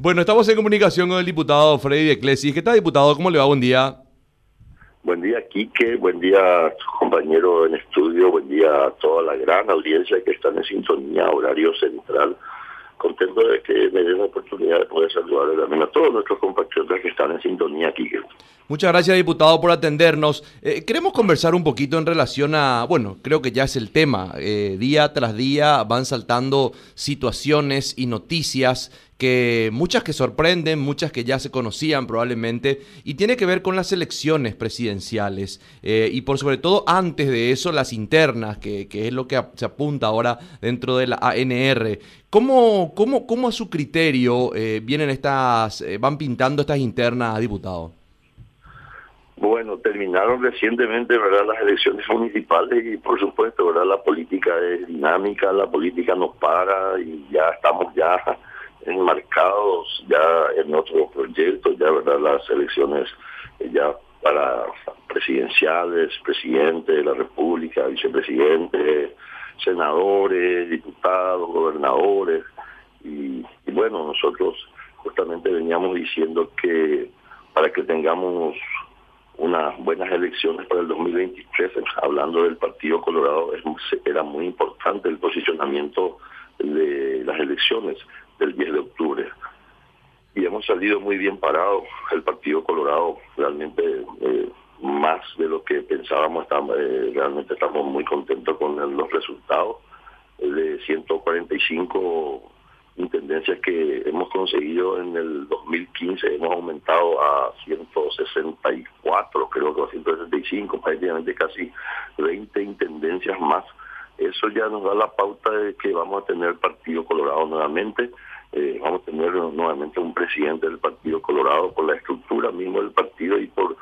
Bueno, estamos en comunicación con el diputado Freddy Eclesis. ¿Qué tal, diputado? ¿Cómo le va? Buen día. Buen día, Quique. Buen día, compañero en estudio. Buen día a toda la gran audiencia que están en sintonía, horario central. Contento de que me den la oportunidad de poder saludar también a todos nuestros compatriotas que están en sintonía, Quique. Muchas gracias, diputado, por atendernos. Eh, queremos conversar un poquito en relación a, bueno, creo que ya es el tema. Eh, día tras día van saltando situaciones y noticias que muchas que sorprenden, muchas que ya se conocían probablemente, y tiene que ver con las elecciones presidenciales eh, y por sobre todo antes de eso las internas, que, es lo que se apunta ahora dentro de la ANR. ¿Cómo, cómo, cómo a su criterio vienen estas, van pintando estas internas, diputado? Bueno, terminaron recientemente, ¿verdad?, las elecciones municipales y por supuesto, ¿verdad?, la política es dinámica, la política nos para y ya estamos ya enmarcados ya en otros proyectos, ya, ¿verdad?, las elecciones eh, ya para presidenciales, presidente de la República, vicepresidente, senadores, diputados, gobernadores y, y bueno, nosotros justamente veníamos diciendo que para que tengamos unas buenas elecciones para el 2023. Hablando del Partido Colorado, era muy importante el posicionamiento de las elecciones del 10 de octubre. Y hemos salido muy bien parados. El Partido Colorado realmente, eh, más de lo que pensábamos, estamos, eh, realmente estamos muy contentos con los resultados. De 145 intendencias que hemos conseguido en el 2015, hemos aumentado a 164, creo que a 165, prácticamente casi 20 intendencias más. Eso ya nos da la pauta de que vamos a tener Partido Colorado nuevamente, eh, vamos a tener nuevamente un presidente del Partido Colorado por la estructura mismo del partido y por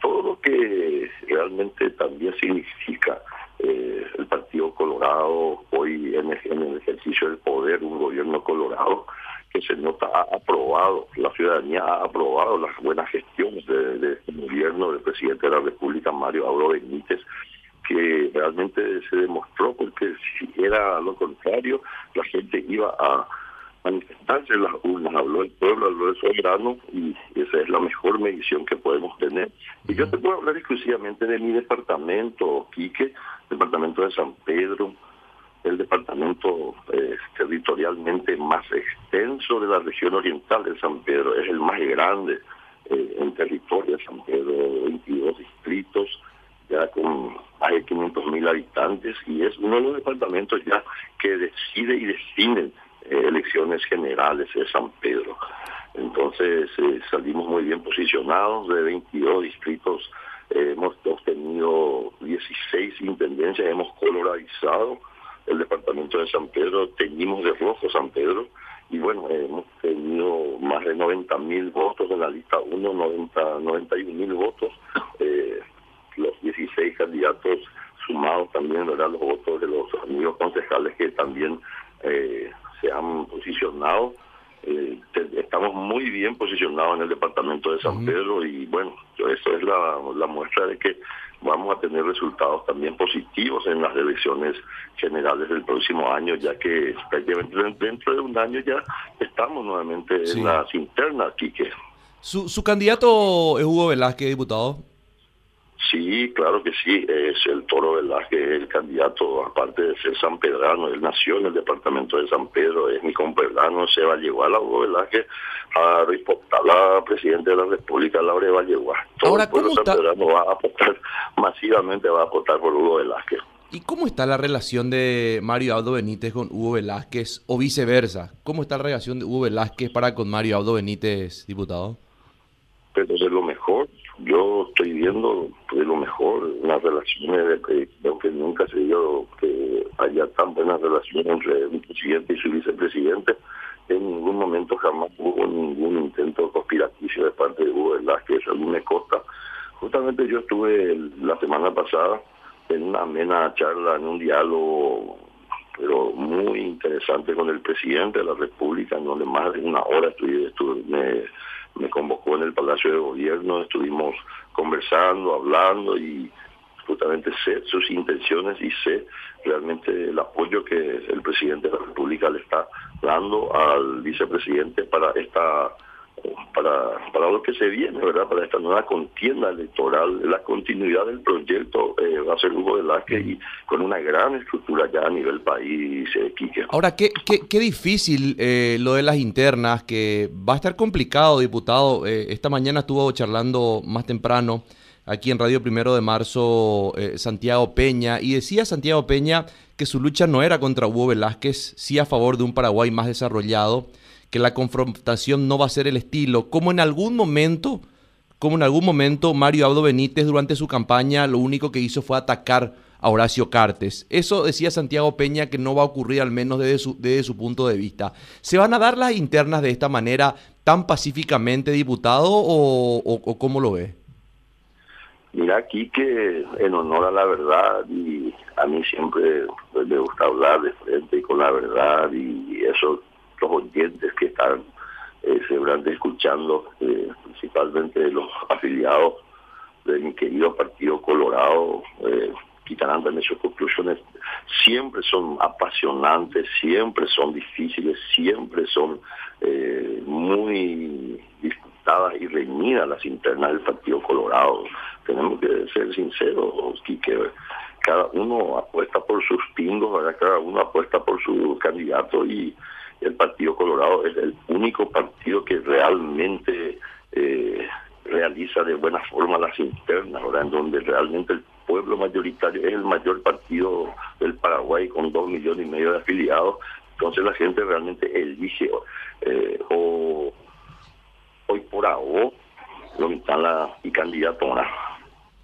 todo lo que realmente también significa eh, el Partido Colorado, hoy en el, ejercicio del poder, un gobierno colorado que se nota ha aprobado, la ciudadanía ha aprobado las buenas gestiones del de este gobierno del presidente de la República, Mario Auro Benítez, que realmente se demostró porque si era lo contrario, la gente iba a manifestarse en las urnas, habló el pueblo, habló el soberano y esa es la mejor medición que podemos tener. Y yo te puedo hablar exclusivamente de mi departamento, Quique, departamento de San Pedro, el departamento eh, territorialmente más extenso de la región oriental de San Pedro, es el más grande eh, en territorio de San Pedro, 22 distritos, ya con más de 500 habitantes, y es uno de los departamentos ya que decide y define eh, elecciones generales de San Pedro. Entonces salimos muy bien posicionados de 22 distritos hemos obtenido 16 intendencias, hemos colorizado el departamento de San Pedro, teñimos de rojo San Pedro y bueno, hemos tenido más de 90 mil votos en la lista 1, 90, 91 mil votos, eh, los 16 candidatos sumados los votos de los amigos concejales que también eh, se han posicionado eh, estamos muy bien posicionados en el departamento de San Pedro y bueno, eso es la, muestra de que vamos a tener resultados también positivos en las elecciones generales del próximo año, ya que dentro de un año ya estamos nuevamente en las internas, Quique. ¿Su, ¿Su candidato es Hugo Velázquez, diputado? Sí, claro que sí, es el Toro Velázquez, el candidato, aparte de ser San Pedrano, él nació en el departamento de San Pedro, es mi compañero, se va a llevar a Hugo Velázquez a la presidente de la República, Laura Valleguá. Todo Ahora, el pueblo San Pedrano va a apostar, masivamente va a apostar por Hugo Velázquez. ¿Y cómo está la relación de Mario Aldo Benítez con Hugo Velázquez o viceversa? ¿Cómo está la relación de Hugo Velázquez para con Mario Aldo Benítez, diputado? Pero de lo mejor, yo estoy viendo de lo mejor las relaciones, de, aunque nunca se dio que haya tan buenas relaciones entre un presidente y su vicepresidente, en ningún momento jamás hubo ningún intento conspiraticio de parte de Hugo Velázquez, a mí me consta. Justamente yo estuve la semana pasada en una amena charla, en un diálogo pero muy interesante con el presidente de la República, en donde más de una hora estuve, estuve me convocó en el Palacio de Gobierno, estuvimos conversando, hablando y justamente sé sus intenciones y sé realmente el apoyo que el presidente de la República le está dando al vicepresidente para esta para, para lo que se viene, ¿verdad? Para esta nueva contienda electoral, la continuidad del proyecto eh, va a ser Hugo Velázquez y con una gran estructura ya a nivel país, eh, Ahora, qué, qué, qué difícil eh, lo de las internas, que va a estar complicado, diputado. Eh, esta mañana estuvo charlando más temprano aquí en Radio Primero de Marzo Santiago Peña y decía Santiago Peña que su lucha no era contra Hugo Velázquez, sí a favor de un Paraguay más desarrollado que la confrontación no va a ser el estilo, como en algún momento, como en algún momento Mario Abdo Benítez durante su campaña lo único que hizo fue atacar a Horacio Cartes. Eso decía Santiago Peña que no va a ocurrir al menos desde su, desde su punto de vista. ¿Se van a dar las internas de esta manera tan pacíficamente, diputado, o, o cómo lo ve? Mira, aquí que en honor a la verdad, y a mí siempre me gusta hablar de frente y con la verdad, y eso los oyentes que están eh, seguramente escuchando, eh, principalmente los afiliados de mi querido Partido Colorado, eh, quitarán también sus conclusiones, siempre son apasionantes, siempre son difíciles, siempre son eh, muy disputadas y reñidas las internas del Partido Colorado. Tenemos que ser sinceros, que cada uno apuesta por sus pingos, cada uno apuesta por su candidato y el Partido Colorado es el único partido que realmente eh, realiza de buena forma las internas, ¿verdad? en donde realmente el pueblo mayoritario es el mayor partido del Paraguay con dos millones y medio de afiliados, entonces la gente realmente elige eh, o hoy por ahora lo están la y candidatura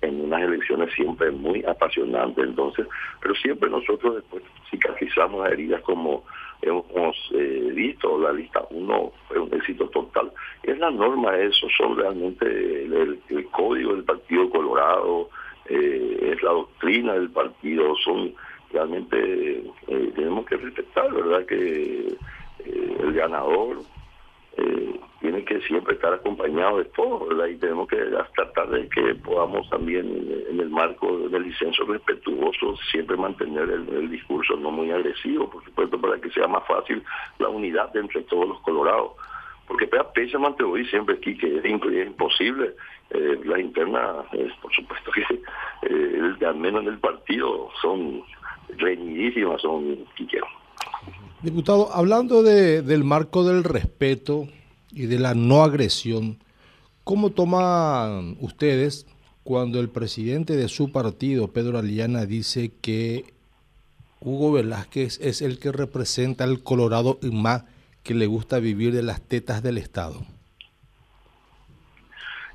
en unas elecciones siempre muy apasionantes entonces pero siempre nosotros después cicatrizamos las heridas como hemos eh, visto, la lista 1 fue un éxito total. Es la norma, eso son realmente el, código del Partido Colorado, eh, es la doctrina del partido, son realmente, eh, tenemos que respetar, ¿verdad? Que el ganador que siempre estar acompañado de todo, ¿verdad? Y tenemos que tratar de que podamos también, en el marco del licencio respetuoso, siempre mantener el, discurso no muy agresivo, por supuesto, para que sea más fácil la unidad entre todos los colorados. Porque pese a hoy siempre aquí que es, imposible, eh, las internas, por supuesto que eh, al menos en el partido son reñidísimas, son quiqueros. Diputado, hablando de, del marco del respeto, y de la no agresión, ¿cómo toman ustedes cuando el presidente de su partido, Pedro Aliana, dice que Hugo Velázquez es el que representa al Colorado más que le gusta vivir de las tetas del Estado?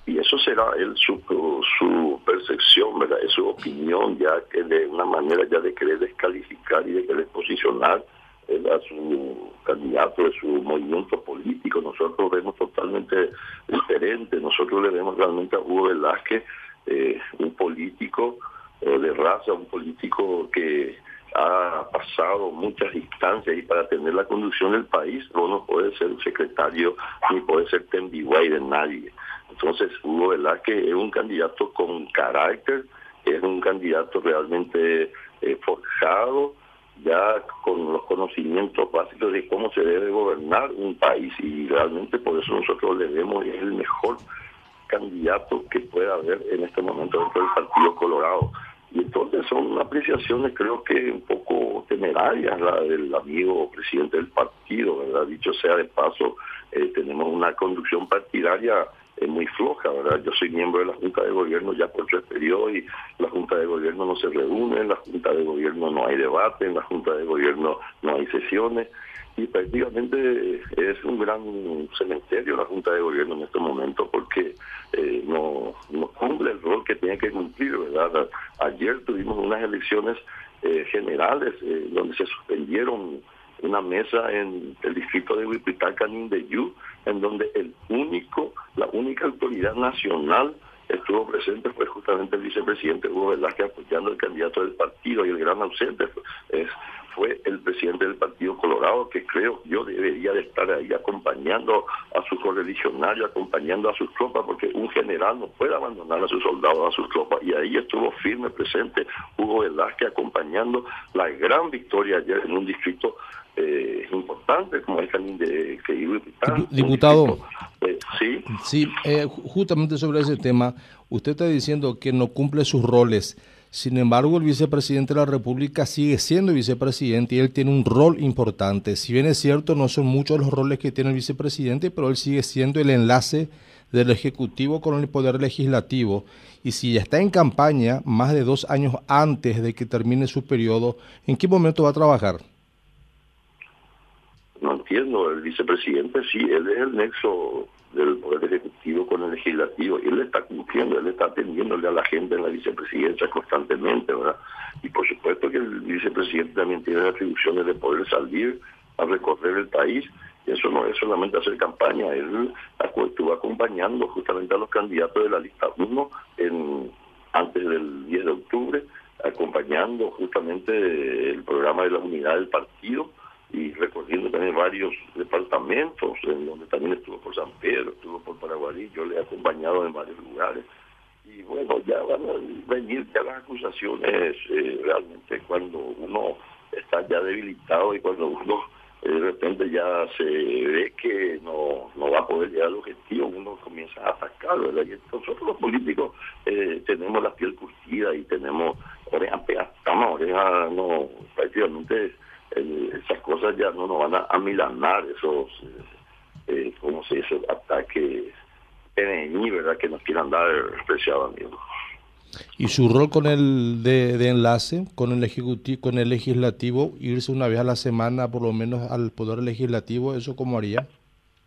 Y eso será su, percepción, ¿verdad? su opinión, ya que de una manera ya de querer descalificar y de querer posicionar a su candidato, de su movimiento político. Nosotros vemos totalmente diferente. Nosotros le vemos realmente a Hugo Velázquez eh, un político eh, de raza, un político que ha pasado muchas instancias y para tener la conducción del país no puede ser secretario ni puede ser tembiguay de nadie. Entonces Hugo Velázquez es un candidato con carácter, es un candidato realmente eh, forjado, ya con los conocimientos básicos de cómo se debe gobernar un país y realmente por eso nosotros le vemos es el mejor candidato que pueda haber en este momento dentro del Partido Colorado. Y entonces son apreciaciones creo que un poco temerarias la del amigo presidente del partido, ¿verdad? Dicho sea de paso, eh, tenemos una conducción partidaria muy floja, ¿verdad? Yo soy miembro de la Junta de Gobierno ya por tres periodos y la Junta de Gobierno no se reúne, en la Junta de Gobierno no hay debate, en la Junta de Gobierno no hay sesiones y prácticamente es un gran cementerio la Junta de Gobierno en este momento porque eh, no, cumple el rol que tiene que cumplir, ¿verdad? Ayer tuvimos unas elecciones eh, generales eh, donde se suspendieron una mesa en el distrito de Huipitacanin de Yu, en donde el único, la única autoridad nacional estuvo presente fue justamente el vicepresidente Hugo Velázquez apoyando al candidato del partido y el gran ausente es, fue el presidente del Partido Colorado, que creo yo debería de estar ahí acompañando a sus correligionarios, acompañando a sus tropas, porque un general no puede abandonar a sus soldados, a sus tropas, y ahí estuvo firme presente Hugo Velázquez acompañando la gran victoria ayer en un distrito eh, importante como el Canín de que Diputado, eh, sí, sí eh, justamente sobre ese tema, usted está diciendo que no cumple sus roles. Sin embargo, el vicepresidente de la República sigue siendo vicepresidente y él tiene un rol importante. Si bien es cierto, no son muchos los roles que tiene el vicepresidente, pero él sigue siendo el enlace del Ejecutivo con el Poder Legislativo. Y si ya está en campaña más de dos años antes de que termine su periodo, ¿en qué momento va a trabajar? No entiendo, el vicepresidente sí, él es el nexo del Poder Ejecutivo con el Legislativo. Y él está cumpliendo, él está atendiéndole a la gente en la vicepresidencia constantemente, ¿verdad? Y por supuesto que el vicepresidente también tiene las atribuciones de poder salir a recorrer el país. Y eso no es solamente hacer campaña, él estuvo acompañando justamente a los candidatos de la lista 1 en, antes del 10 de octubre, acompañando justamente el programa de la unidad del partido también varios departamentos, en donde también estuvo por San Pedro, estuvo por Paraguay, yo le he acompañado en varios lugares. Y bueno, ya van a venir ya las acusaciones eh, realmente cuando uno está ya debilitado y cuando uno eh, de repente ya se ve que no, no va a poder llegar al objetivo, uno comienza a atacar, ¿verdad? Y nosotros los políticos eh, tenemos la piel curtida y tenemos orejas pegadas, orejas, no, prácticamente esas cosas ya no nos van a amilanar, esos, eh, eh ¿cómo se dice?, ataques NNI, ¿verdad?, que nos quieran dar, preciado amigo. ¿Y su rol con el de, enlace, con el ejecutivo, con el legislativo, irse una vez a la semana por lo menos al poder legislativo, eso cómo haría?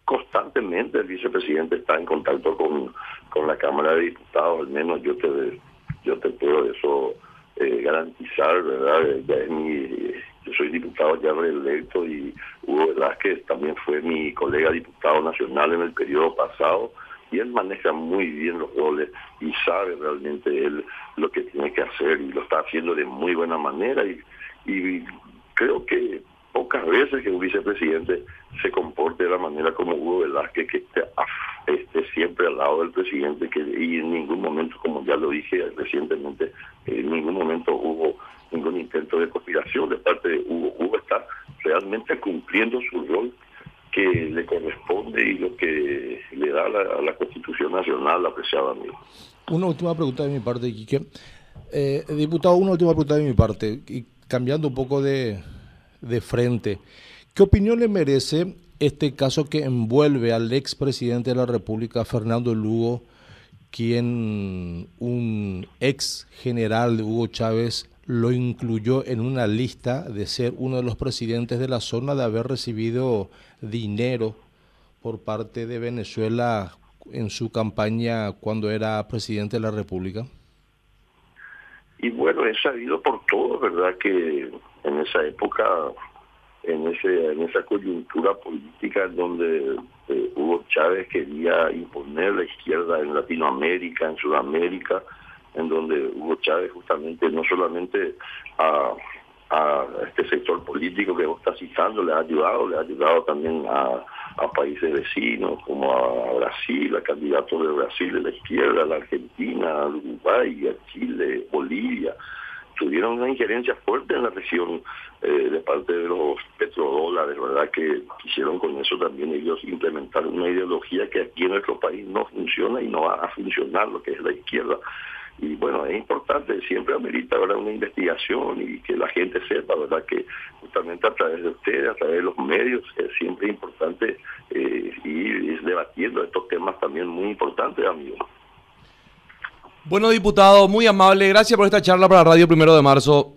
Constantemente el vicepresidente está en contacto con, con la Cámara de Diputados, al menos yo te yo te puedo eso eh, garantizar, ¿verdad? Ya es mi yo soy diputado ya reelecto y Hugo Velázquez también fue mi colega diputado nacional en el periodo pasado y él maneja muy bien los roles y sabe realmente él lo que tiene que hacer y lo está haciendo de muy buena manera y, creo que pocas veces que un vicepresidente se comporte de la manera como Hugo Velázquez, que esté, esté siempre al lado del presidente que y en ningún momento, como ya lo dije recientemente, en ningún momento hubo ningún intento de conspiración de parte de Hugo. Hugo está realmente cumpliendo su rol que le corresponde y lo que le da a la, Constitución Nacional, apreciado amigo. Una última pregunta de mi parte, Quique. Eh, diputado, una última pregunta de mi parte, y cambiando un poco de, de frente. ¿Qué opinión le merece este caso que envuelve al expresidente de la República, Fernando Lugo, quien un ex general de Hugo Chávez lo incluyó en una lista de ser uno de los presidentes de la zona de haber recibido dinero por parte de Venezuela en su campaña cuando era presidente de la República? Y bueno, es sabido por todos, ¿verdad? Que en esa época, en ese en esa coyuntura política donde eh, Hugo Chávez quería imponer la izquierda en Latinoamérica, en Sudamérica, en donde Hugo Chávez justamente no solamente a, este sector político que vos estás citando le ha ayudado, le ha ayudado también a, países vecinos como a Brasil, a candidatos de Brasil de la izquierda, a la Argentina, a Uruguay, a Chile, Bolivia. Tuvieron una injerencia fuerte en la región eh, de parte de los petrodólares, ¿verdad? Que quisieron con eso también ellos implementar una ideología que aquí en nuestro país no funciona y no va a funcionar, lo que es la izquierda y bueno, es importante, siempre amerita ¿verdad? una investigación y que la gente sepa, ¿verdad? Que justamente a través de ustedes, a través de los medios, es siempre importante eh, ir debatiendo estos temas también muy importantes, amigos. Bueno, diputado, muy amable, gracias por esta charla para Radio Primero de Marzo.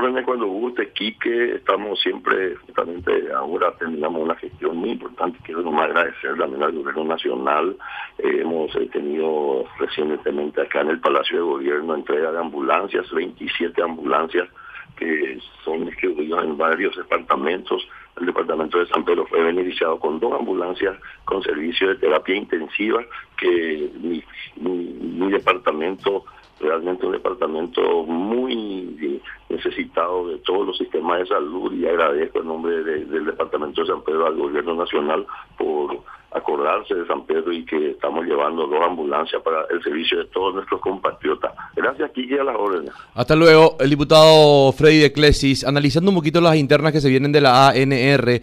Cuando guste, Quique, estamos siempre, justamente ahora terminamos una gestión muy importante, quiero nomás agradecer también al gobierno nacional, eh, hemos eh, tenido recientemente acá en el Palacio de Gobierno entrega de ambulancias, 27 ambulancias que son distribuidas en varios departamentos, el departamento de San Pedro fue beneficiado con dos ambulancias con servicio de terapia intensiva que mi departamento realmente un departamento muy necesitado de todos los sistemas de salud y agradezco en nombre del Departamento de San Pedro al Gobierno Nacional por acordarse de San Pedro y que estamos llevando dos ambulancias para el servicio de todos nuestros compatriotas. Gracias, Kiki, a las órdenes. Hasta luego, el diputado Freddy de Clesis, analizando un poquito las internas que se vienen de la ANR